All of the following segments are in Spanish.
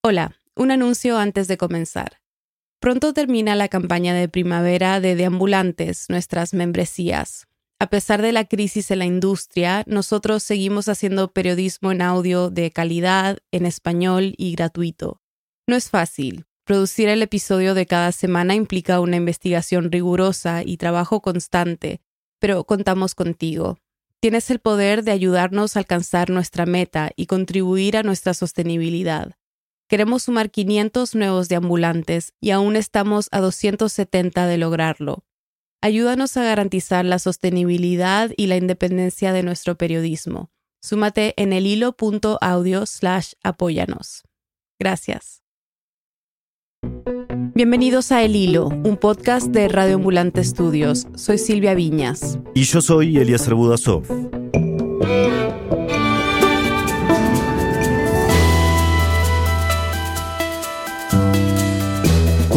Hola, un anuncio antes de comenzar. Pronto termina la campaña de primavera de Deambulantes, nuestras membresías. A pesar de la crisis en la industria, nosotros seguimos haciendo periodismo en audio de calidad, en español y gratuito. No es fácil. Producir el episodio de cada semana implica una investigación rigurosa y trabajo constante, pero contamos contigo. Tienes el poder de ayudarnos a alcanzar nuestra meta y contribuir a nuestra sostenibilidad. Queremos sumar 500 nuevos deambulantes y aún estamos a 270 de lograrlo. Ayúdanos a garantizar la sostenibilidad y la independencia de nuestro periodismo. Súmate en el hilo.audio slash apóyanos. Gracias. Bienvenidos a El Hilo, un podcast de Radio Ambulante Estudios. Soy Silvia Viñas. Y yo soy Elías Budasov.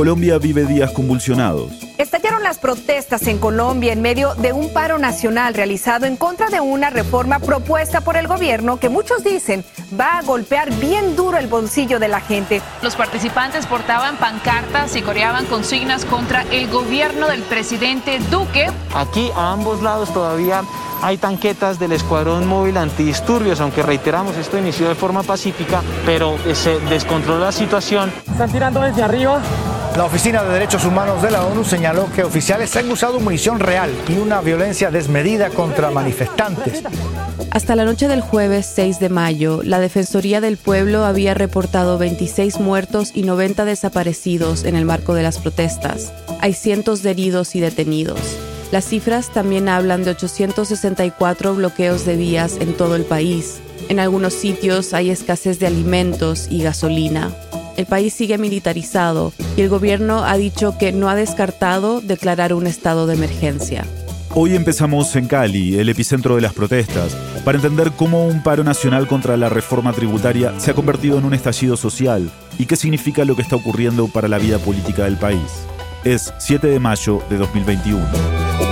Colombia vive días convulsionados. Estallaron las protestas en Colombia en medio de un paro nacional realizado en contra de una reforma propuesta por el gobierno que muchos dicen va a golpear bien duro el bolsillo de la gente. Los participantes portaban pancartas y coreaban consignas contra el gobierno del presidente Duque. Aquí a ambos lados todavía hay tanquetas del Escuadrón Móvil Antidisturbios, aunque reiteramos, esto inició de forma pacífica, pero se descontroló la situación. Están tirando desde arriba. La Oficina de Derechos Humanos de la ONU señaló que oficiales han usado munición real y una violencia desmedida contra manifestantes. Hasta la noche del jueves 6 de mayo, la Defensoría del Pueblo había reportado 26 muertos y 90 desaparecidos en el marco de las protestas. Hay cientos de heridos y detenidos. Las cifras también hablan de 864 bloqueos de vías en todo el país. En algunos sitios hay escasez de alimentos y gasolina. El país sigue militarizado y el gobierno ha dicho que no ha descartado declarar un estado de emergencia. Hoy empezamos en Cali, el epicentro de las protestas, para entender cómo un paro nacional contra la reforma tributaria se ha convertido en un estallido social y qué significa lo que está ocurriendo para la vida política del país. Es 7 de mayo de 2021.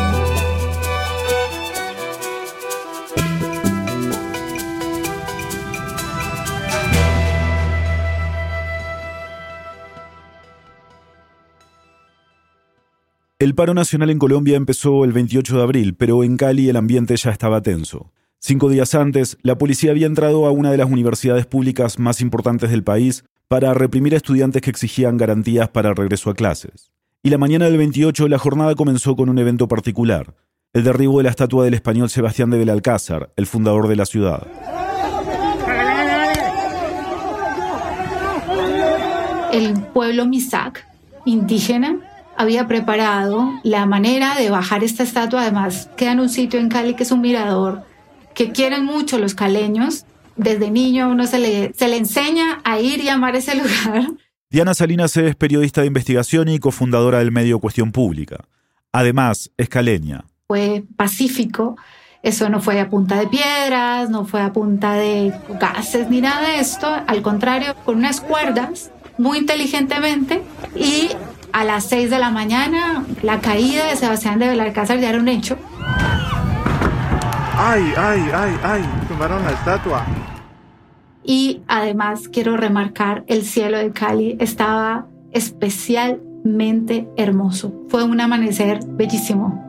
El paro nacional en Colombia empezó el 28 de abril, pero en Cali el ambiente ya estaba tenso. Cinco días antes, la policía había entrado a una de las universidades públicas más importantes del país para reprimir a estudiantes que exigían garantías para el regreso a clases. Y la mañana del 28 la jornada comenzó con un evento particular, el derribo de la estatua del español Sebastián de Belalcázar, el fundador de la ciudad. El pueblo Misak, indígena, había preparado la manera de bajar esta estatua. Además, queda en un sitio en Cali que es un mirador que quieren mucho los caleños. Desde niño a uno se le, se le enseña a ir y amar ese lugar. Diana Salinas es periodista de investigación y cofundadora del medio Cuestión Pública. Además, es caleña. Fue pacífico. Eso no fue a punta de piedras, no fue a punta de gases ni nada de esto. Al contrario, con unas cuerdas, muy inteligentemente, y a las 6 de la mañana, la caída de Sebastián de Belalcázar ya era un hecho. ¡Ay, ay, ay, ay! Tumbaron la estatua. Y además quiero remarcar, el cielo de Cali estaba especialmente hermoso. Fue un amanecer bellísimo.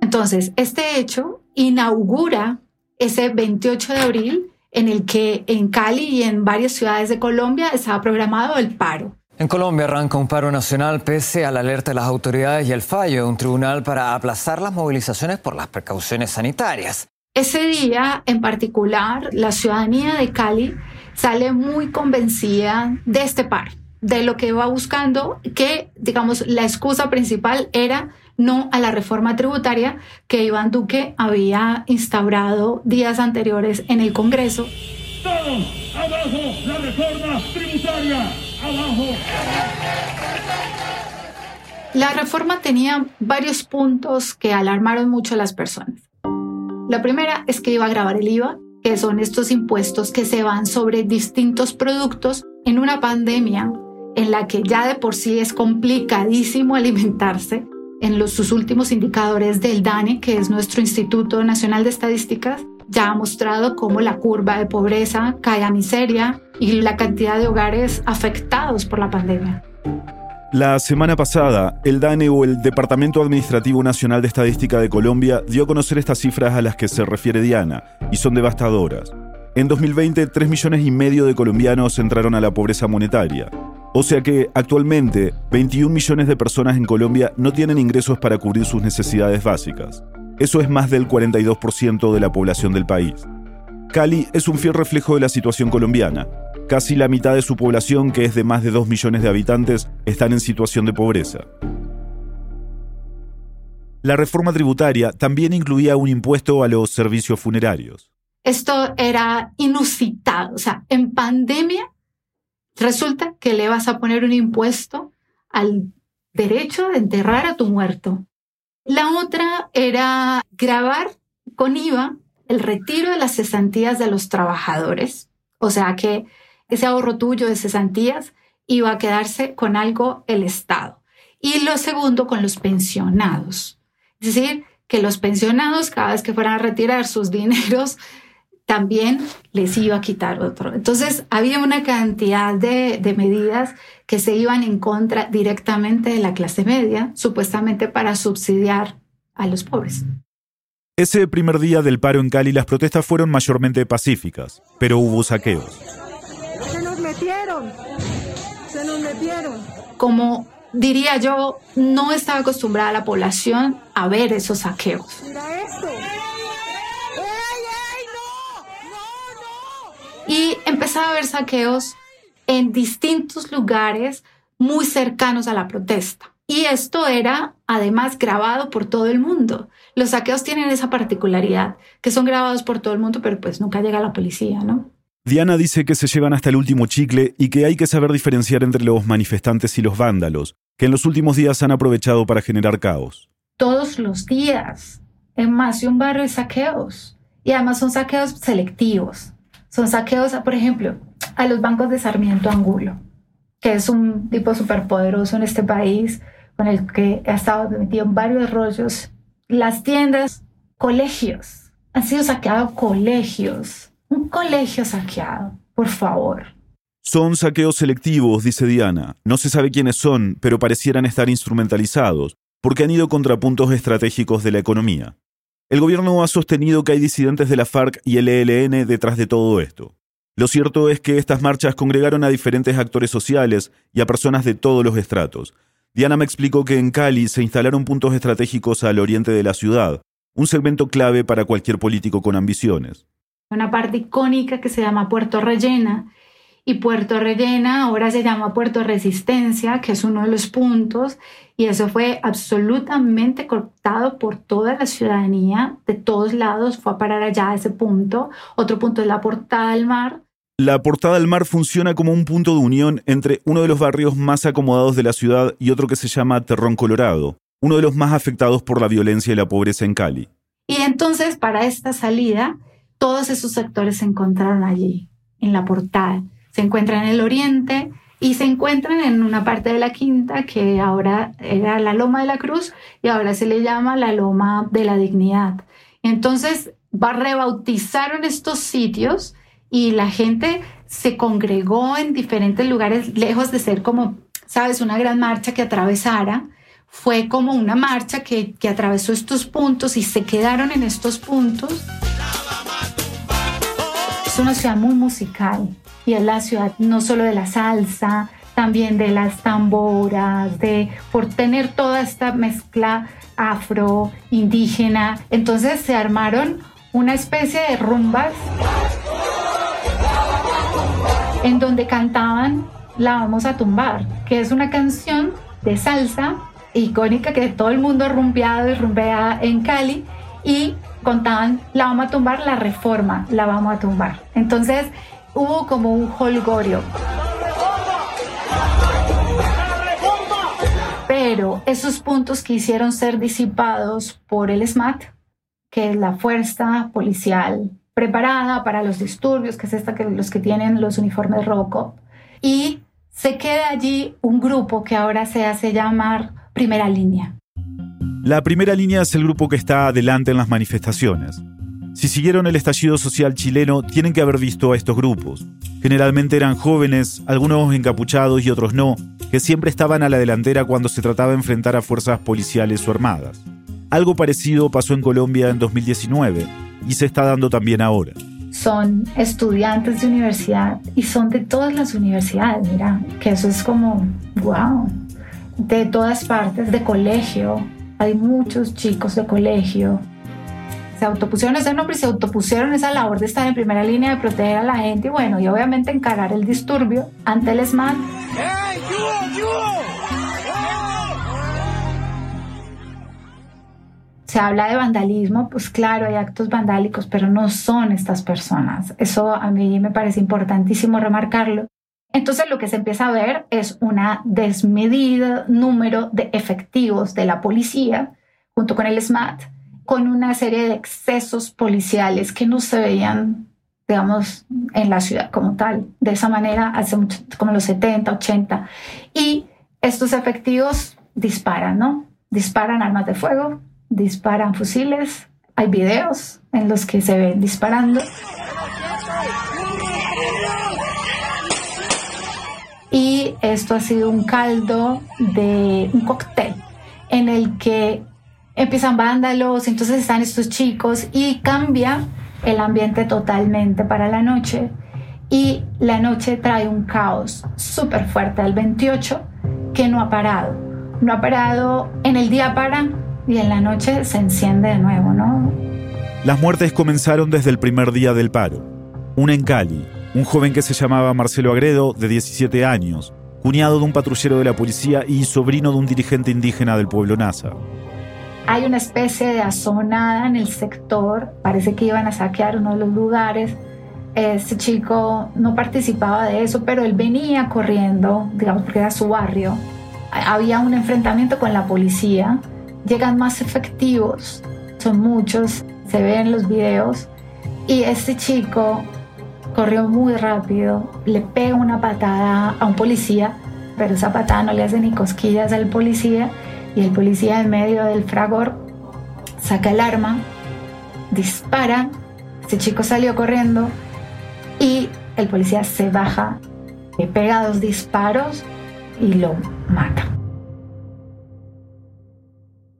Entonces, este hecho inaugura ese 28 de abril en el que en Cali y en varias ciudades de Colombia estaba programado el paro. En Colombia arranca un paro nacional pese a la alerta de las autoridades y el fallo de un tribunal para aplazar las movilizaciones por las precauciones sanitarias. Ese día en particular, la ciudadanía de Cali sale muy convencida de este paro, de lo que va buscando, que digamos la excusa principal era no a la reforma tributaria que Iván Duque había instaurado días anteriores en el Congreso. Todos abajo la reforma tributaria la reforma tenía varios puntos que alarmaron mucho a las personas. La primera es que iba a grabar el IVA, que son estos impuestos que se van sobre distintos productos en una pandemia en la que ya de por sí es complicadísimo alimentarse. En los, sus últimos indicadores del DANE, que es nuestro Instituto Nacional de Estadísticas, ya ha mostrado cómo la curva de pobreza cae a miseria y la cantidad de hogares afectados por la pandemia. La semana pasada, el DANE o el Departamento Administrativo Nacional de Estadística de Colombia dio a conocer estas cifras a las que se refiere Diana, y son devastadoras. En 2020, 3 millones y medio de colombianos entraron a la pobreza monetaria. O sea que actualmente 21 millones de personas en Colombia no tienen ingresos para cubrir sus necesidades básicas. Eso es más del 42% de la población del país. Cali es un fiel reflejo de la situación colombiana. Casi la mitad de su población, que es de más de 2 millones de habitantes, están en situación de pobreza. La reforma tributaria también incluía un impuesto a los servicios funerarios. Esto era inusitado. O sea, en pandemia resulta que le vas a poner un impuesto al derecho de enterrar a tu muerto. La otra era grabar con IVA el retiro de las cesantías de los trabajadores. O sea que ese ahorro tuyo de cesantías iba a quedarse con algo el Estado. Y lo segundo, con los pensionados. Es decir, que los pensionados, cada vez que fueran a retirar sus dineros, también les iba a quitar otro. Entonces, había una cantidad de, de, medidas que se iban en contra directamente de la clase media, supuestamente para subsidiar a los pobres. Ese primer día del paro en Cali las protestas fueron mayormente pacíficas, pero hubo saqueos. Como diría yo, no estaba acostumbrada la población a ver esos saqueos. Y empezaba a haber saqueos en distintos lugares muy cercanos a la protesta. Y esto era además grabado por todo el mundo. Los saqueos tienen esa particularidad, que son grabados por todo el mundo, pero pues nunca llega la policía, ¿no? Diana dice que se llevan hasta el último chicle y que hay que saber diferenciar entre los manifestantes y los vándalos, que en los últimos días han aprovechado para generar caos. Todos los días, en más de un barrio hay saqueos. Y además son saqueos selectivos. Son saqueos, por ejemplo, a los bancos de Sarmiento Angulo, que es un tipo superpoderoso en este país, con el que ha estado metido en varios rollos. Las tiendas, colegios, han sido saqueados colegios un colegio saqueado, por favor. Son saqueos selectivos, dice Diana. No se sabe quiénes son, pero parecieran estar instrumentalizados, porque han ido contra puntos estratégicos de la economía. El gobierno ha sostenido que hay disidentes de la FARC y el ELN detrás de todo esto. Lo cierto es que estas marchas congregaron a diferentes actores sociales y a personas de todos los estratos. Diana me explicó que en Cali se instalaron puntos estratégicos al oriente de la ciudad, un segmento clave para cualquier político con ambiciones una parte icónica que se llama Puerto Rellena. Y Puerto Rellena ahora se llama Puerto Resistencia, que es uno de los puntos, y eso fue absolutamente cortado por toda la ciudadanía, de todos lados, fue a parar allá a ese punto. Otro punto es la Portada del Mar. La Portada del Mar funciona como un punto de unión entre uno de los barrios más acomodados de la ciudad y otro que se llama Terrón Colorado, uno de los más afectados por la violencia y la pobreza en Cali. Y entonces, para esta salida, todos esos sectores se encontraron allí, en la portada. Se encuentran en el oriente y se encuentran en una parte de la quinta que ahora era la Loma de la Cruz y ahora se le llama la Loma de la Dignidad. Entonces, rebautizaron estos sitios y la gente se congregó en diferentes lugares, lejos de ser como, sabes, una gran marcha que atravesara, fue como una marcha que, que atravesó estos puntos y se quedaron en estos puntos una ciudad muy musical y es la ciudad no solo de la salsa, también de las tamboras, de por tener toda esta mezcla afro, indígena. Entonces se armaron una especie de rumbas en donde cantaban La vamos a tumbar, que es una canción de salsa icónica que todo el mundo rumbeado y rumbea en Cali y contaban, la vamos a tumbar, la reforma, la vamos a tumbar. Entonces hubo como un holgorio. Pero esos puntos quisieron ser disipados por el SMAT, que es la fuerza policial preparada para los disturbios, que es esta que los que tienen los uniformes rojo, y se queda allí un grupo que ahora se hace llamar Primera Línea. La primera línea es el grupo que está adelante en las manifestaciones. Si siguieron el estallido social chileno, tienen que haber visto a estos grupos. Generalmente eran jóvenes, algunos encapuchados y otros no, que siempre estaban a la delantera cuando se trataba de enfrentar a fuerzas policiales o armadas. Algo parecido pasó en Colombia en 2019 y se está dando también ahora. Son estudiantes de universidad y son de todas las universidades, mira, que eso es como, wow, de todas partes, de colegio, hay muchos chicos de colegio. Se autopusieron ese nombre y se autopusieron esa labor de estar en primera línea de proteger a la gente y bueno, y obviamente encarar el disturbio ante el. Se habla de vandalismo, pues claro, hay actos vandálicos, pero no son estas personas. Eso a mí me parece importantísimo remarcarlo. Entonces lo que se empieza a ver es una desmedida número de efectivos de la policía junto con el SMAT, con una serie de excesos policiales que no se veían, digamos, en la ciudad como tal, de esa manera hace como los 70, 80. Y estos efectivos disparan, ¿no? Disparan armas de fuego, disparan fusiles, hay videos en los que se ven disparando. Y esto ha sido un caldo de un cóctel en el que empiezan vándalos, entonces están estos chicos y cambia el ambiente totalmente para la noche. Y la noche trae un caos súper fuerte al 28 que no ha parado. No ha parado, en el día para y en la noche se enciende de nuevo, ¿no? Las muertes comenzaron desde el primer día del paro. Una en Cali, un joven que se llamaba Marcelo Agredo, de 17 años, cuñado de un patrullero de la policía y sobrino de un dirigente indígena del pueblo Nasa. Hay una especie de azonada en el sector, parece que iban a saquear uno de los lugares. Este chico no participaba de eso, pero él venía corriendo, digamos, porque era su barrio. Había un enfrentamiento con la policía, llegan más efectivos, son muchos, se ven los videos, y este chico corrió muy rápido, le pega una patada a un policía, pero esa patada no le hace ni cosquillas al policía y el policía en medio del fragor saca el arma, dispara, este chico salió corriendo y el policía se baja, le pega dos disparos y lo mata.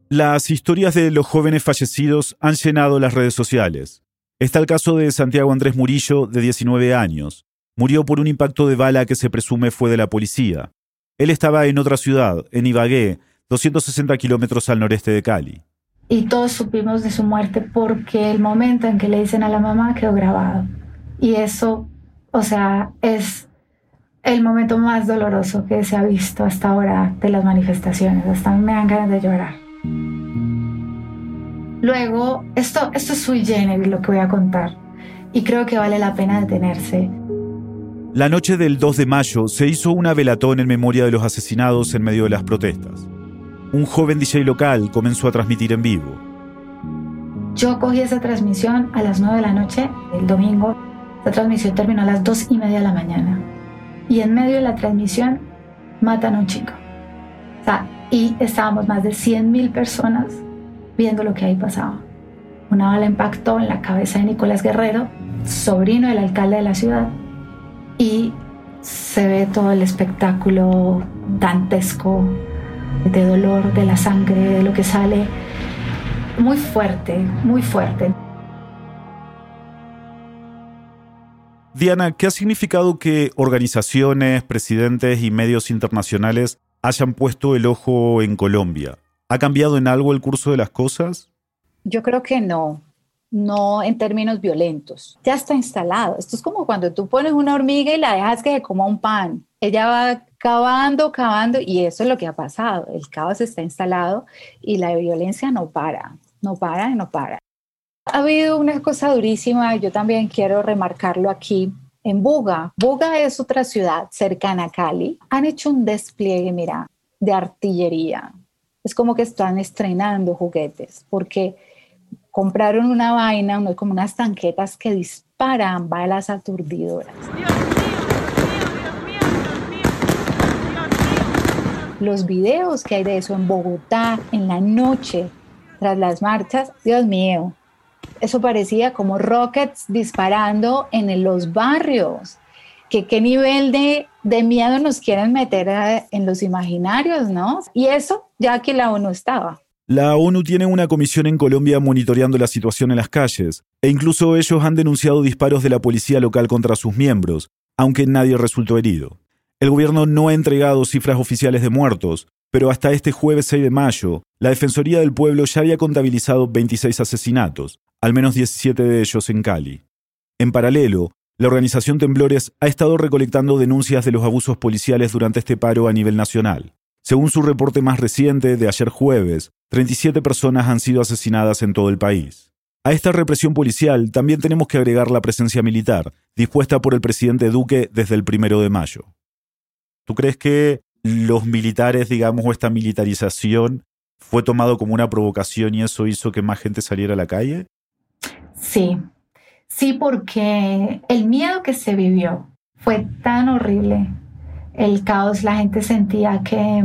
Las historias de los jóvenes fallecidos han llenado las redes sociales. Está el caso de Santiago Andrés Murillo, de 19 años. Murió por un impacto de bala que se presume fue de la policía. Él estaba en otra ciudad, en Ibagué, 260 kilómetros al noreste de Cali. Y todos supimos de su muerte porque el momento en que le dicen a la mamá quedó grabado. Y eso, o sea, es el momento más doloroso que se ha visto hasta ahora de las manifestaciones. Hasta me dan ganas de llorar. Luego, esto, esto es sui generis lo que voy a contar y creo que vale la pena detenerse. La noche del 2 de mayo se hizo una velatón en memoria de los asesinados en medio de las protestas. Un joven DJ local comenzó a transmitir en vivo. Yo cogí esa transmisión a las 9 de la noche el domingo. La transmisión terminó a las 2 y media de la mañana. Y en medio de la transmisión matan a un chico. O sea, y estábamos más de 100.000 personas viendo lo que ahí pasaba. Una bala impactó en la cabeza de Nicolás Guerrero, sobrino del alcalde de la ciudad, y se ve todo el espectáculo dantesco de dolor, de la sangre, de lo que sale. Muy fuerte, muy fuerte. Diana, ¿qué ha significado que organizaciones, presidentes y medios internacionales hayan puesto el ojo en Colombia? ¿Ha cambiado en algo el curso de las cosas? Yo creo que no, no en términos violentos. Ya está instalado. Esto es como cuando tú pones una hormiga y la dejas que coma un pan. Ella va cavando, cavando y eso es lo que ha pasado. El caos está instalado y la violencia no para, no para y no para. Ha habido una cosa durísima, yo también quiero remarcarlo aquí, en Buga. Buga es otra ciudad cercana a Cali. Han hecho un despliegue, mira, de artillería, es como que están estrenando juguetes, porque compraron una vaina, como unas tanquetas que disparan balas aturdidoras. Los videos que hay de eso en Bogotá, en la noche, tras las marchas, Dios mío, eso parecía como rockets disparando en los barrios. ¿Qué, qué nivel de, de miedo nos quieren meter en los imaginarios, no? Y eso ya que la ONU estaba. La ONU tiene una comisión en Colombia monitoreando la situación en las calles, e incluso ellos han denunciado disparos de la policía local contra sus miembros, aunque nadie resultó herido. El gobierno no ha entregado cifras oficiales de muertos, pero hasta este jueves 6 de mayo, la Defensoría del Pueblo ya había contabilizado 26 asesinatos, al menos 17 de ellos en Cali. En paralelo, la organización Temblores ha estado recolectando denuncias de los abusos policiales durante este paro a nivel nacional. Según su reporte más reciente de ayer jueves, 37 personas han sido asesinadas en todo el país. A esta represión policial también tenemos que agregar la presencia militar, dispuesta por el presidente Duque desde el primero de mayo. ¿Tú crees que los militares, digamos, o esta militarización fue tomado como una provocación y eso hizo que más gente saliera a la calle? Sí, sí, porque el miedo que se vivió fue tan horrible el caos, la gente sentía que,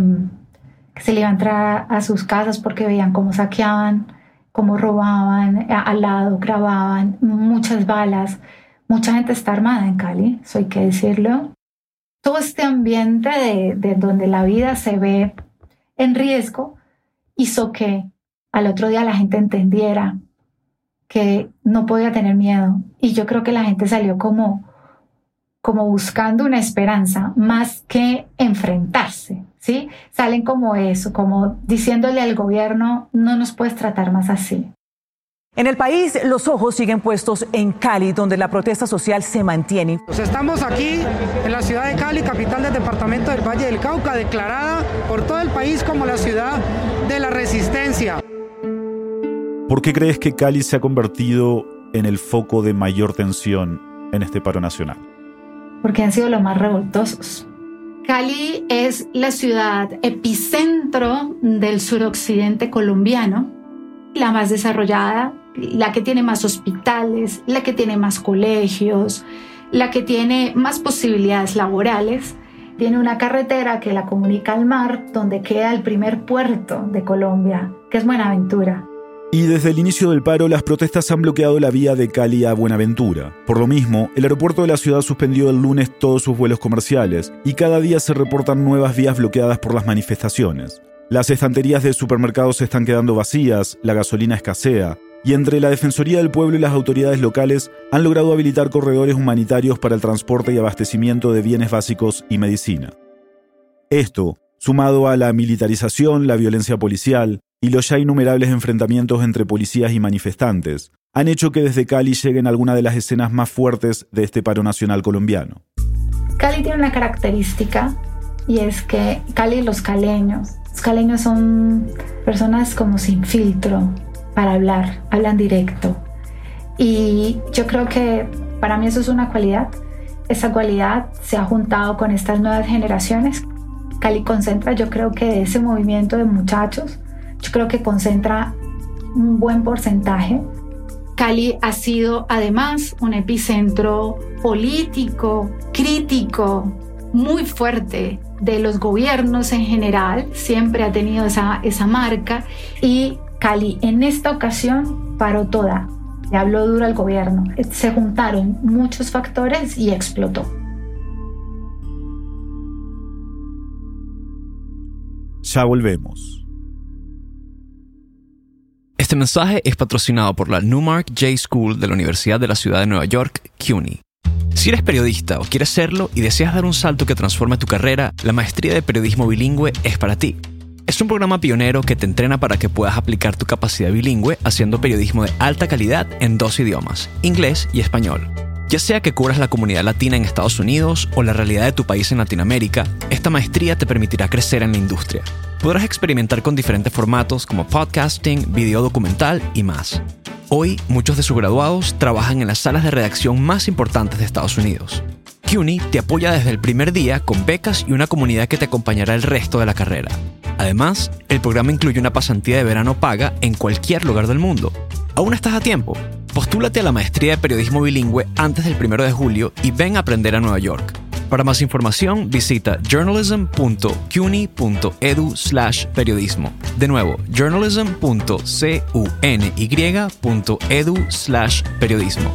se le iba a entrar a sus casas porque veían cómo saqueaban, cómo robaban, al lado grababan, muchas balas. Mucha gente está armada en Cali, eso hay que decirlo. Todo este ambiente de donde la vida se ve en riesgo hizo que al otro día la gente entendiera que no podía tener miedo. Y yo creo que la gente salió como, como buscando una esperanza más que enfrentarse, ¿sí? Salen como eso, como diciéndole al gobierno, no nos puedes tratar más así. En el país, los ojos siguen puestos en Cali, donde la protesta social se mantiene. Pues estamos aquí en la ciudad de Cali, capital del departamento del Valle del Cauca, declarada por todo el país como la ciudad de la resistencia. ¿Por qué crees que Cali se ha convertido en el foco de mayor tensión en este paro nacional? porque han sido los más revoltosos. Cali es la ciudad epicentro del suroccidente colombiano, la más desarrollada, la que tiene más hospitales, la que tiene más colegios, la que tiene más posibilidades laborales. Tiene una carretera que la comunica al mar, donde queda el primer puerto de Colombia, que es Buenaventura. Y desde el inicio del paro, las protestas han bloqueado la vía de Cali a Buenaventura. Por lo mismo, el aeropuerto de la ciudad suspendió el lunes todos sus vuelos comerciales y cada día se reportan nuevas vías bloqueadas por las manifestaciones. Las estanterías de supermercados se están quedando vacías, la gasolina escasea, y entre la Defensoría del Pueblo y las autoridades locales han logrado habilitar corredores humanitarios para el transporte y abastecimiento de bienes básicos y medicina. Esto, sumado a la militarización, la violencia policial, y los ya innumerables enfrentamientos entre policías y manifestantes han hecho que desde Cali lleguen algunas de las escenas más fuertes de este paro nacional colombiano. Cali tiene una característica y es que Cali los caleños, los caleños son personas como sin filtro para hablar, hablan directo. Y yo creo que para mí eso es una cualidad. Esa cualidad se ha juntado con estas nuevas generaciones. Cali concentra, yo creo que ese movimiento de muchachos yo creo que concentra un buen porcentaje. Cali ha sido además un epicentro político, crítico, muy fuerte de los gobiernos en general, siempre ha tenido esa, esa marca y Cali en esta ocasión paró toda, le habló duro al gobierno, se juntaron muchos factores y explotó. Ya volvemos. Este mensaje es patrocinado por la Newmark J School de la Universidad de la Ciudad de Nueva York, CUNY. Si eres periodista o quieres serlo y deseas dar un salto que transforme tu carrera, la maestría de periodismo bilingüe es para ti. Es un programa pionero que te entrena para que puedas aplicar tu capacidad bilingüe haciendo periodismo de alta calidad en dos idiomas, inglés y español. Ya sea que cubras la comunidad latina en Estados Unidos o la realidad de tu país en Latinoamérica, esta maestría te permitirá crecer en la industria. Podrás experimentar con diferentes formatos como podcasting, video documental y más. Hoy, muchos de sus graduados trabajan en las salas de redacción más importantes de Estados Unidos. CUNY te apoya desde el primer día con becas y una comunidad que te acompañará el resto de la carrera. Además, el programa incluye una pasantía de verano paga en cualquier lugar del mundo. Aún estás a tiempo. Postúlate a la maestría de periodismo bilingüe antes del 1 de julio y ven a aprender a Nueva York. Para más información, visita journalism.cuny.edu periodismo. De nuevo, journalism.cuny.edu periodismo.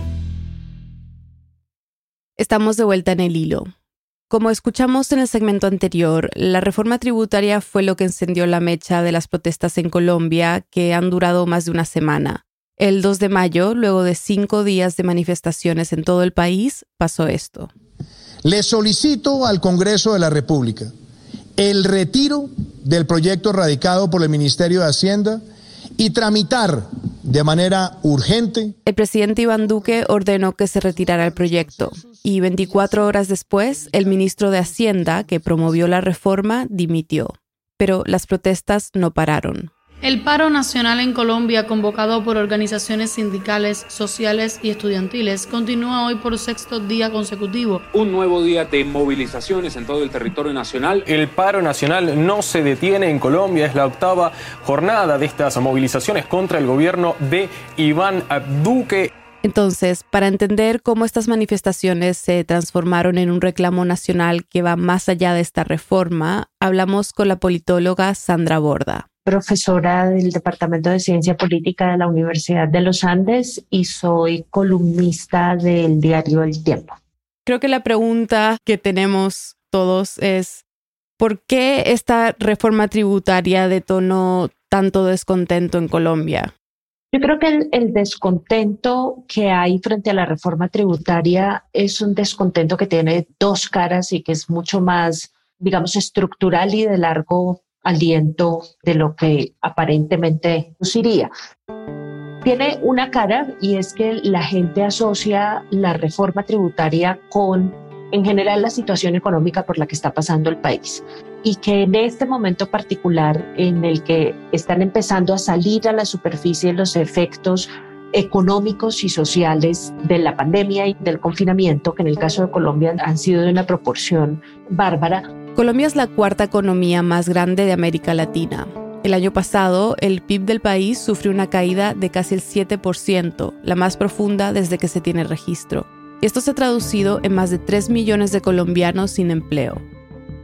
Estamos de vuelta en el hilo. Como escuchamos en el segmento anterior, la reforma tributaria fue lo que encendió la mecha de las protestas en Colombia, que han durado más de una semana. El 2 de mayo, luego de cinco días de manifestaciones en todo el país, pasó esto. Le solicito al Congreso de la República el retiro del proyecto radicado por el Ministerio de Hacienda y tramitar de manera urgente. El presidente Iván Duque ordenó que se retirara el proyecto y 24 horas después el ministro de Hacienda, que promovió la reforma, dimitió. Pero las protestas no pararon. El paro nacional en Colombia, convocado por organizaciones sindicales, sociales y estudiantiles, continúa hoy por sexto día consecutivo. Un nuevo día de movilizaciones en todo el territorio nacional. El paro nacional no se detiene en Colombia, es la octava jornada de estas movilizaciones contra el gobierno de Iván Duque. Entonces, para entender cómo estas manifestaciones se transformaron en un reclamo nacional que va más allá de esta reforma, hablamos con la politóloga Sandra Borda profesora del Departamento de Ciencia Política de la Universidad de los Andes y soy columnista del diario El Tiempo. Creo que la pregunta que tenemos todos es, ¿por qué esta reforma tributaria detonó tanto descontento en Colombia? Yo creo que el, el, descontento que hay frente a la reforma tributaria es un descontento que tiene dos caras y que es mucho más, digamos, estructural y de largo aliento de lo que aparentemente iría. Tiene una cara y es que la gente asocia la reforma tributaria con, en general, la situación económica por la que está pasando el país y que en este momento particular en el que están empezando a salir a la superficie los efectos económicos y sociales de la pandemia y del confinamiento, que en el caso de Colombia han sido de una proporción bárbara, Colombia es la cuarta economía más grande de América Latina. El año pasado, el PIB del país sufrió una caída de casi el 7%, la más profunda desde que se tiene registro. Esto se ha traducido en más de 3 millones de colombianos sin empleo.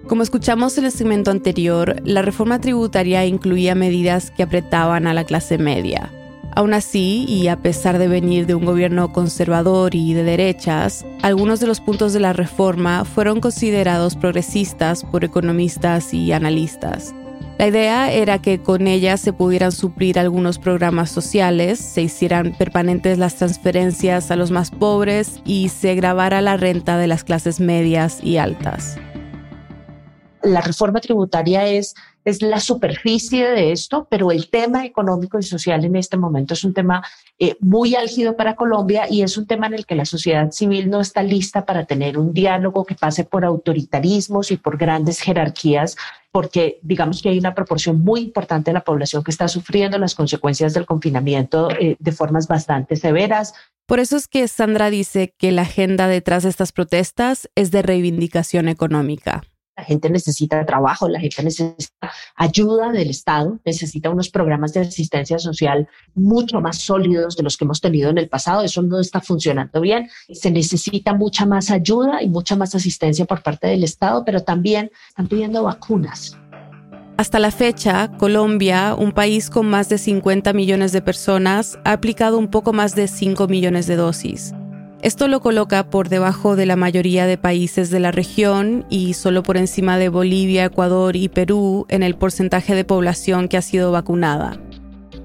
Como escuchamos en el segmento anterior, la reforma tributaria incluía medidas que apretaban a la clase media, Aún así, y a pesar de venir de un gobierno conservador y de derechas, algunos de los puntos de la reforma fueron considerados progresistas por economistas y analistas. La idea era que con ellas se pudieran suplir algunos programas sociales, se hicieran permanentes las transferencias a los más pobres y se grabara la renta de las clases medias y altas. La reforma tributaria es es la superficie de esto, pero el tema económico y social en este momento es un tema eh, muy álgido para Colombia y es un tema en el que la sociedad civil no está lista para tener un diálogo que pase por autoritarismos y por grandes jerarquías, porque digamos que hay una proporción muy importante de la población que está sufriendo las consecuencias del confinamiento eh, de formas bastante severas. Por eso es que Sandra dice que la agenda detrás de estas protestas es de reivindicación económica. La gente necesita trabajo, la gente necesita ayuda del Estado, necesita unos programas de asistencia social mucho más sólidos de los que hemos tenido en el pasado. Eso no está funcionando bien. Se necesita mucha más ayuda y mucha más asistencia por parte del Estado, pero también están pidiendo vacunas. Hasta la fecha, Colombia, un país con más de 50 millones de personas, ha aplicado un poco más de 5 millones de dosis. Esto lo coloca por debajo de la mayoría de países de la región y solo por encima de Bolivia, Ecuador y Perú en el porcentaje de población que ha sido vacunada.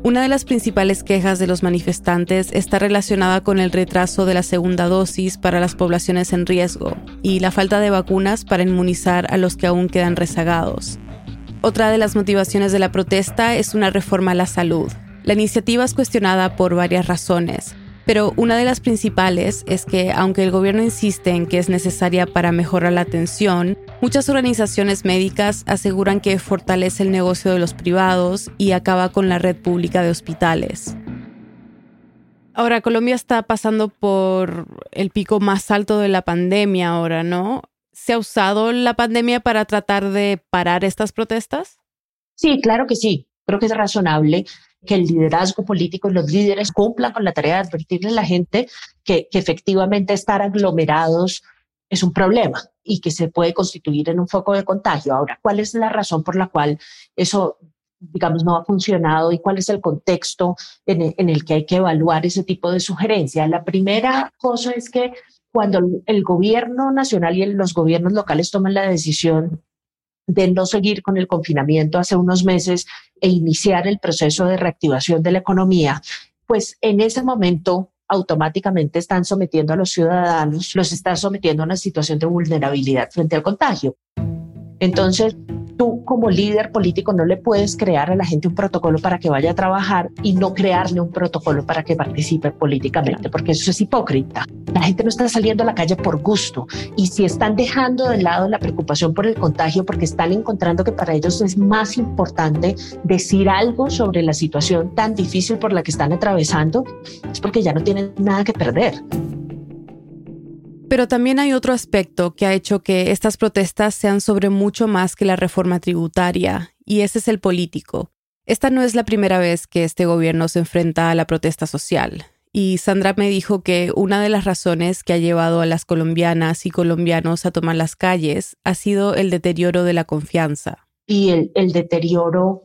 Una de las principales quejas de los manifestantes está relacionada con el retraso de la segunda dosis para las poblaciones en riesgo y la falta de vacunas para inmunizar a los que aún quedan rezagados. Otra de las motivaciones de la protesta es una reforma a la salud. La iniciativa es cuestionada por varias razones, pero una de las principales es que, aunque el gobierno insiste en que es necesaria para mejorar la atención, muchas organizaciones médicas aseguran que fortalece el negocio de los privados y acaba con la red pública de hospitales. Ahora, Colombia está pasando por el pico más alto de la pandemia ahora, ¿no? ¿Se ha usado la pandemia para tratar de parar estas protestas? Sí, claro que sí. Creo que es razonable que el liderazgo político y los líderes cumplan con la tarea de advertirle a la gente que, efectivamente estar aglomerados es un problema y que se puede constituir en un foco de contagio. Ahora, ¿cuál es la razón por la cual eso digamos, no ha funcionado y cuál es el contexto en el, que hay que evaluar ese tipo de sugerencia. La primera cosa es que cuando el gobierno nacional y los gobiernos locales toman la decisión de no seguir con el confinamiento hace unos meses e iniciar el proceso de reactivación de la economía, pues en ese momento automáticamente están sometiendo a los ciudadanos, los están sometiendo a una situación de vulnerabilidad frente al contagio. Entonces, tú como líder político no le puedes crear a la gente un protocolo para que vaya a trabajar y no crearle un protocolo para que participe políticamente, porque eso es hipócrita. La gente no está saliendo a la calle por gusto y si están dejando de lado la preocupación por el contagio porque están encontrando que para ellos es más importante decir algo sobre la situación tan difícil por la que están atravesando, es porque ya no tienen nada que perder. Pero también hay otro aspecto que ha hecho que estas protestas sean sobre mucho más que la reforma tributaria, y ese es el político. Esta no es la primera vez que este gobierno se enfrenta a la protesta social. Y Sandra me dijo que una de las razones que ha llevado a las colombianas y colombianos a tomar las calles ha sido el deterioro de la confianza. Y el, el deterioro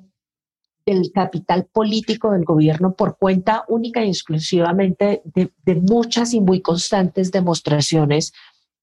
el capital político del gobierno por cuenta única y exclusivamente de, muchas y muy constantes demostraciones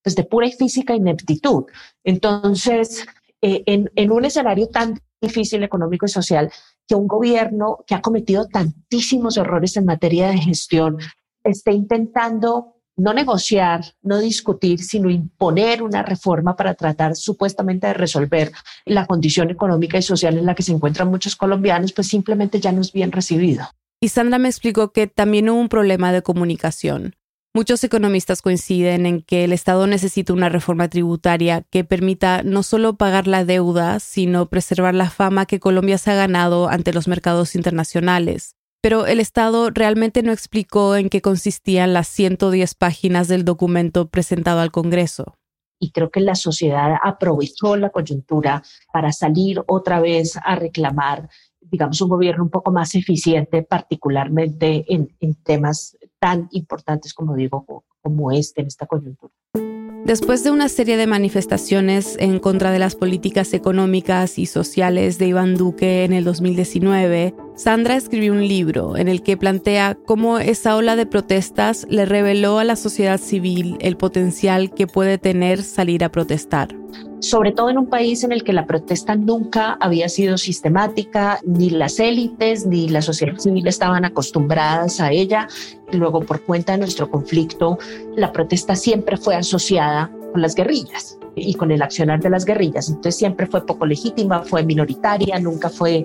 pues, de pura y física ineptitud. Entonces, eh, en, en un escenario tan difícil económico y social, que un gobierno que ha cometido tantísimos errores en materia de gestión esté intentando no negociar, no discutir, sino imponer una reforma para tratar supuestamente de resolver la condición económica y social en la que se encuentran muchos colombianos, pues simplemente ya no es bien recibido. Y Sandra me explicó que también hubo un problema de comunicación. Muchos economistas coinciden en que el Estado necesita una reforma tributaria que permita no solo pagar la deuda, sino preservar la fama que Colombia se ha ganado ante los mercados internacionales pero el Estado realmente no explicó en qué consistían las 110 páginas del documento presentado al Congreso. Y creo que la sociedad aprovechó la coyuntura para salir otra vez a reclamar, digamos, un gobierno un poco más eficiente, particularmente en, en temas tan importantes como digo, como este en esta coyuntura. Después de una serie de manifestaciones en contra de las políticas económicas y sociales de Iván Duque en el 2019, Sandra escribió un libro en el que plantea cómo esa ola de protestas le reveló a la sociedad civil el potencial que puede tener salir a protestar. Sobre todo en un país en el que la protesta nunca había sido sistemática, ni las élites ni la sociedad civil estaban acostumbradas a ella. Luego, por cuenta de nuestro conflicto, la protesta siempre fue asociada con las guerrillas y con el accionar de las guerrillas. Entonces siempre fue poco legítima, fue minoritaria, nunca fue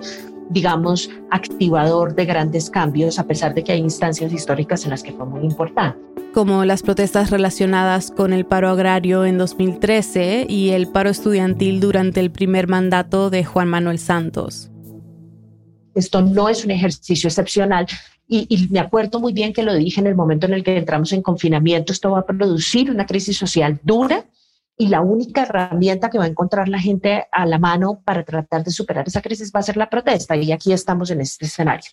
digamos, activador de grandes cambios, a pesar de que hay instancias históricas en las que fue muy importante. Como las protestas relacionadas con el paro agrario en 2013 y el paro estudiantil durante el primer mandato de Juan Manuel Santos. Esto no es un ejercicio excepcional, y, me acuerdo muy bien que lo dije en el momento en el que entramos en confinamiento, esto va a producir una crisis social dura y la única herramienta que va a encontrar la gente a la mano para tratar de superar esa crisis va a ser la protesta y aquí estamos en este escenario.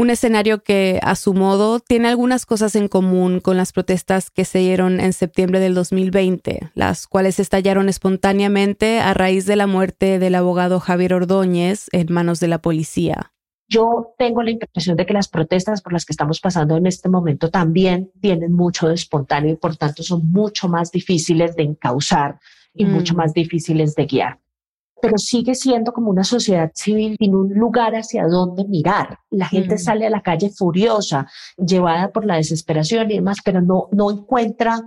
Un escenario que, a su modo, tiene algunas cosas en común con las protestas que se dieron en septiembre del 2020, las cuales estallaron espontáneamente a raíz de la muerte del abogado Javier Ordóñez en manos de la policía. Yo tengo la impresión de que las protestas por las que estamos pasando en este momento también tienen mucho de espontáneo y por tanto son mucho más difíciles de encauzar y mucho mm. más difíciles de guiar. Pero sigue siendo como una sociedad civil sin un lugar hacia dónde mirar. La gente mm. sale a la calle furiosa, llevada por la desesperación y demás, pero no, no encuentra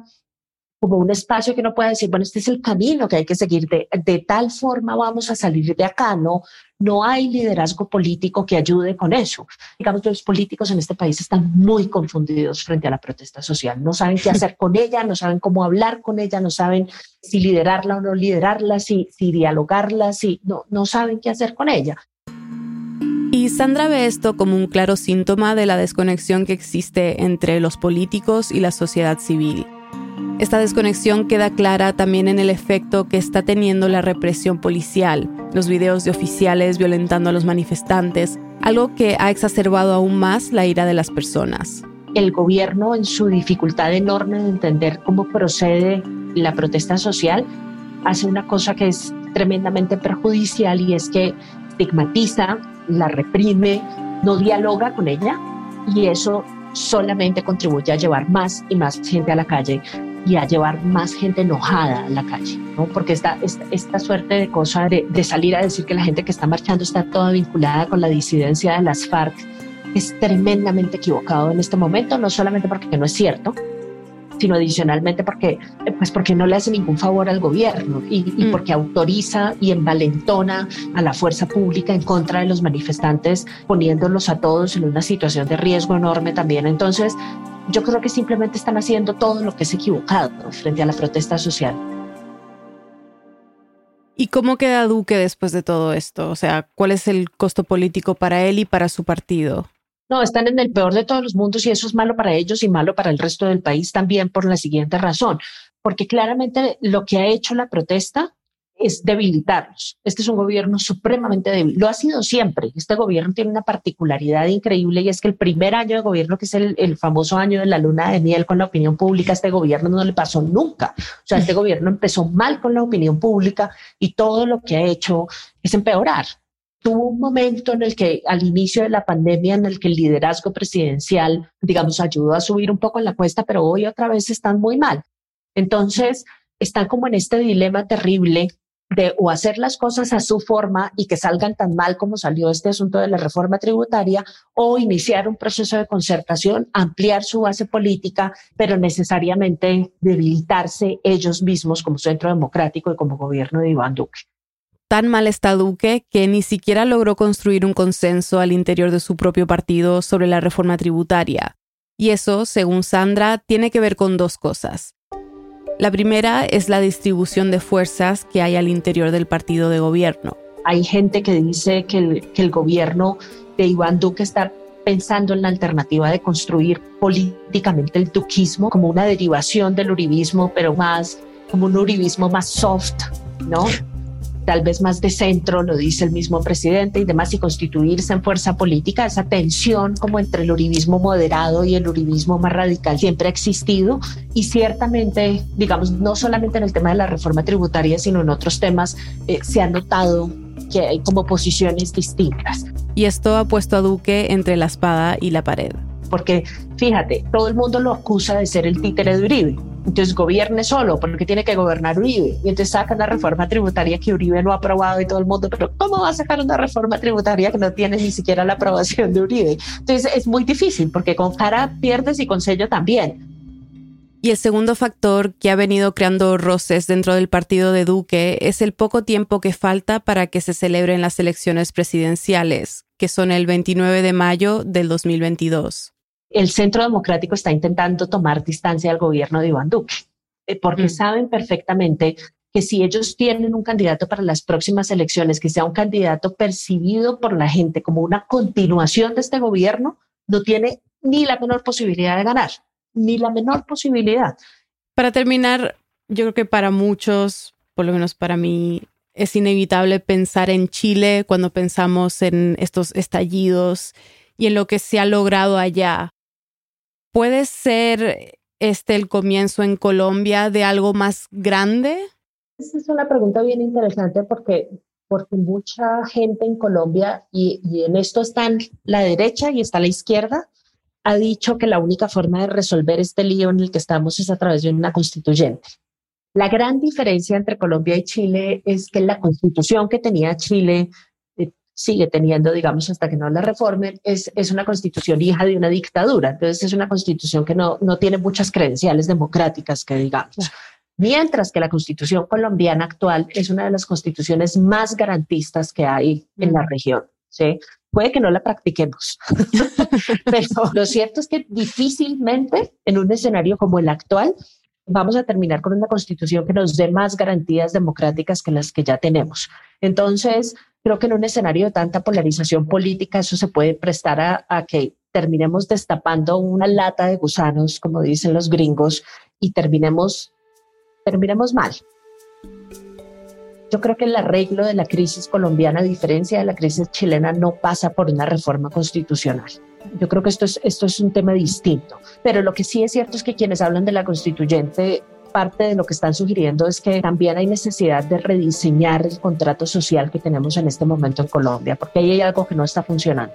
como un espacio que no pueda decir, bueno, este es el camino que hay que seguir, de, de, tal forma vamos a salir de acá, no, no hay liderazgo político que ayude con eso. Digamos, los políticos en este país están muy confundidos frente a la protesta social, no saben qué hacer con ella, no saben cómo hablar con ella, no saben si liderarla o no liderarla, si, si dialogarla, si no, no saben qué hacer con ella. Y Sandra ve esto como un claro síntoma de la desconexión que existe entre los políticos y la sociedad civil. Esta desconexión queda clara también en el efecto que está teniendo la represión policial, los videos de oficiales violentando a los manifestantes, algo que ha exacerbado aún más la ira de las personas. El gobierno, en su dificultad enorme de entender cómo procede la protesta social, hace una cosa que es tremendamente perjudicial y es que estigmatiza, la reprime, no dialoga con ella y eso solamente contribuye a llevar más y más gente a la calle y a llevar más gente enojada a la calle, ¿no? Porque esta, esta, esta suerte de cosa de, de, salir a decir que la gente que está marchando está toda vinculada con la disidencia de las FARC es tremendamente equivocado en este momento, no solamente porque no es cierto, sino adicionalmente porque, pues porque no le hace ningún favor al gobierno y, y mm. porque autoriza y envalentona a la fuerza pública en contra de los manifestantes, poniéndolos a todos en una situación de riesgo enorme también. Entonces, yo creo que simplemente están haciendo todo lo que es equivocado frente a la protesta social. ¿Y cómo queda Duque después de todo esto? O sea, ¿cuál es el costo político para él y para su partido? No, están en el peor de todos los mundos y eso es malo para ellos y malo para el resto del país también por la siguiente razón, porque claramente lo que ha hecho la protesta es debilitarlos. Este es un gobierno supremamente débil. Lo ha sido siempre. Este gobierno tiene una particularidad increíble y es que el primer año de gobierno, que es el, el, famoso año de la luna de miel con la opinión pública, este gobierno no le pasó nunca. O sea, este gobierno empezó mal con la opinión pública y todo lo que ha hecho es empeorar. Tuvo un momento en el que al inicio de la pandemia en el que el liderazgo presidencial, digamos, ayudó a subir un poco en la cuesta, pero hoy otra vez están muy mal. Entonces, están como en este dilema terrible de o hacer las cosas a su forma y que salgan tan mal como salió este asunto de la reforma tributaria, o iniciar un proceso de concertación, ampliar su base política, pero necesariamente debilitarse ellos mismos como centro democrático y como gobierno de Iván Duque. Tan mal está Duque que ni siquiera logró construir un consenso al interior de su propio partido sobre la reforma tributaria. Y eso, según Sandra, tiene que ver con dos cosas. La primera es la distribución de fuerzas que hay al interior del partido de gobierno. Hay gente que dice que el, gobierno de Iván Duque está pensando en la alternativa de construir políticamente el duquismo como una derivación del uribismo, pero más como un uribismo más soft, ¿no? Tal vez más de centro, lo dice el mismo presidente y demás, y constituirse en fuerza política, esa tensión como entre el uribismo moderado y el uribismo más radical siempre ha existido y ciertamente, digamos, no solamente en el tema de la reforma tributaria, sino en otros temas, eh, se ha notado que hay como posiciones distintas. Y esto ha puesto a Duque entre la espada y la pared. Porque fíjate, todo el mundo lo acusa de ser el títere de Uribe entonces gobierne solo, porque tiene que gobernar Uribe. Y entonces sacan la reforma tributaria que Uribe no ha aprobado y todo el mundo, pero ¿cómo va a sacar una reforma tributaria que no tiene ni siquiera la aprobación de Uribe? Entonces es muy difícil, porque con cara pierdes y con sello también. Y el segundo factor que ha venido creando roces dentro del partido de Duque es el poco tiempo que falta para que se celebren las elecciones presidenciales, que son el 29 de mayo del 2022 el Centro Democrático está intentando tomar distancia del gobierno de Iván Duque, eh, porque mm. saben perfectamente que si ellos tienen un candidato para las próximas elecciones, que sea un candidato percibido por la gente como una continuación de este gobierno, no tiene ni la menor posibilidad de ganar, ni la menor posibilidad. Para terminar, yo creo que para muchos, por lo menos para mí, es inevitable pensar en Chile cuando pensamos en estos estallidos y en lo que se ha logrado allá. ¿Puede ser este el comienzo en Colombia de algo más grande? Esa es una pregunta bien interesante porque, porque mucha gente en Colombia, y, y en esto están la derecha y está la izquierda, ha dicho que la única forma de resolver este lío en el que estamos es a través de una constituyente. La gran diferencia entre Colombia y Chile es que la constitución que tenía Chile sigue teniendo, digamos, hasta que no la reformen, es, es una constitución hija de una dictadura. Entonces es una constitución que no, no tiene muchas credenciales democráticas, que digamos. Mientras que la constitución colombiana actual es una de las constituciones más garantistas que hay en la región. ¿sí? Puede que no la practiquemos, pero lo cierto es que difícilmente en un escenario como el actual vamos a terminar con una constitución que nos dé más garantías democráticas que las que ya tenemos. Entonces, creo que en un escenario de tanta polarización política eso se puede prestar a, a que terminemos destapando una lata de gusanos, como dicen los gringos, y terminemos, terminemos mal. Yo creo que el arreglo de la crisis colombiana, a diferencia de la crisis chilena, no pasa por una reforma constitucional. Yo creo que esto es, esto es un tema distinto. Pero lo que sí es cierto es que quienes hablan de la constituyente parte de lo que están sugiriendo es que también hay necesidad de rediseñar el contrato social que tenemos en este momento en Colombia, porque ahí hay algo que no está funcionando.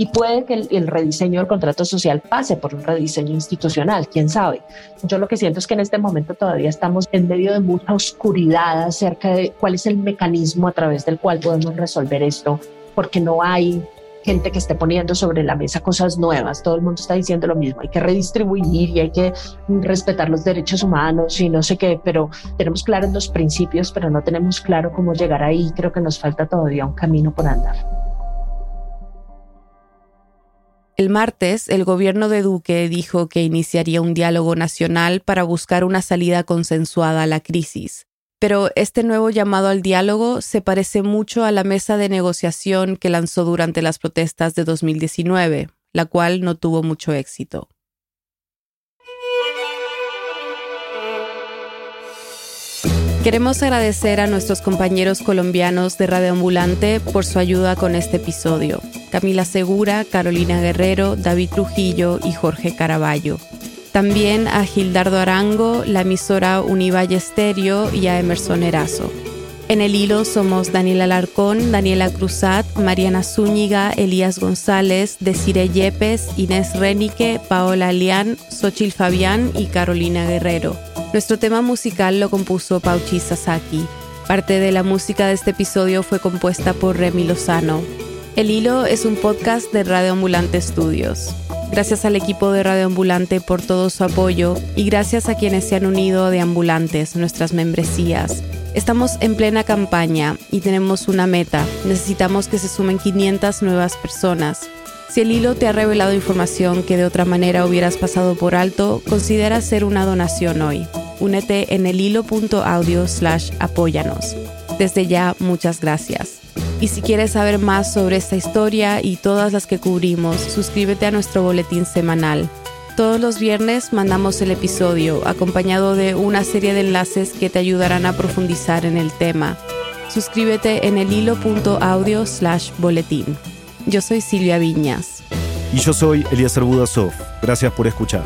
Y puede que el, rediseño del contrato social pase por un rediseño institucional, quién sabe. Yo lo que siento es que en este momento todavía estamos en medio de mucha oscuridad acerca de cuál es el mecanismo a través del cual podemos resolver esto, porque no hay gente que esté poniendo sobre la mesa cosas nuevas. Todo el mundo está diciendo lo mismo. Hay que redistribuir y hay que respetar los derechos humanos y no sé qué, pero tenemos claros los principios, pero no tenemos claro cómo llegar ahí. Creo que nos falta todavía un camino por andar. El martes, el gobierno de Duque dijo que iniciaría un diálogo nacional para buscar una salida consensuada a la crisis. Pero este nuevo llamado al diálogo se parece mucho a la mesa de negociación que lanzó durante las protestas de 2019, la cual no tuvo mucho éxito. Queremos agradecer a nuestros compañeros colombianos de Radio Ambulante por su ayuda con este episodio. Camila Segura, Carolina Guerrero, David Trujillo y Jorge Caraballo. También a Gildardo Arango, la emisora Univalle Estéreo y a Emerson Erazo. En el hilo somos Daniela Alarcón, Daniela Cruzat, Mariana Zúñiga, Elías González, Desire Yepes, Inés Renique, Paola Lián, Xochil Fabián y Carolina Guerrero. Nuestro tema musical lo compuso Pauchi Sasaki. Parte de la música de este episodio fue compuesta por Remy Lozano. El Hilo es un podcast de Radio Ambulante Studios. Gracias al equipo de Radio Ambulante por todo su apoyo y gracias a quienes se han unido de Ambulantes, nuestras membresías. Estamos en plena campaña y tenemos una meta. Necesitamos que se sumen 500 nuevas personas. Si el hilo te ha revelado información que de otra manera hubieras pasado por alto, considera hacer una donación hoy. Únete en el hilo.audio slash apóyanos. Desde ya, muchas gracias. Y si quieres saber más sobre esta historia y todas las que cubrimos, suscríbete a nuestro boletín semanal. Todos los viernes mandamos el episodio acompañado de una serie de enlaces que te ayudarán a profundizar en el tema. Suscríbete en el hilo.audio slash boletín. Yo soy Silvia Viñas. Y yo soy Elías Budasov. Gracias por escuchar.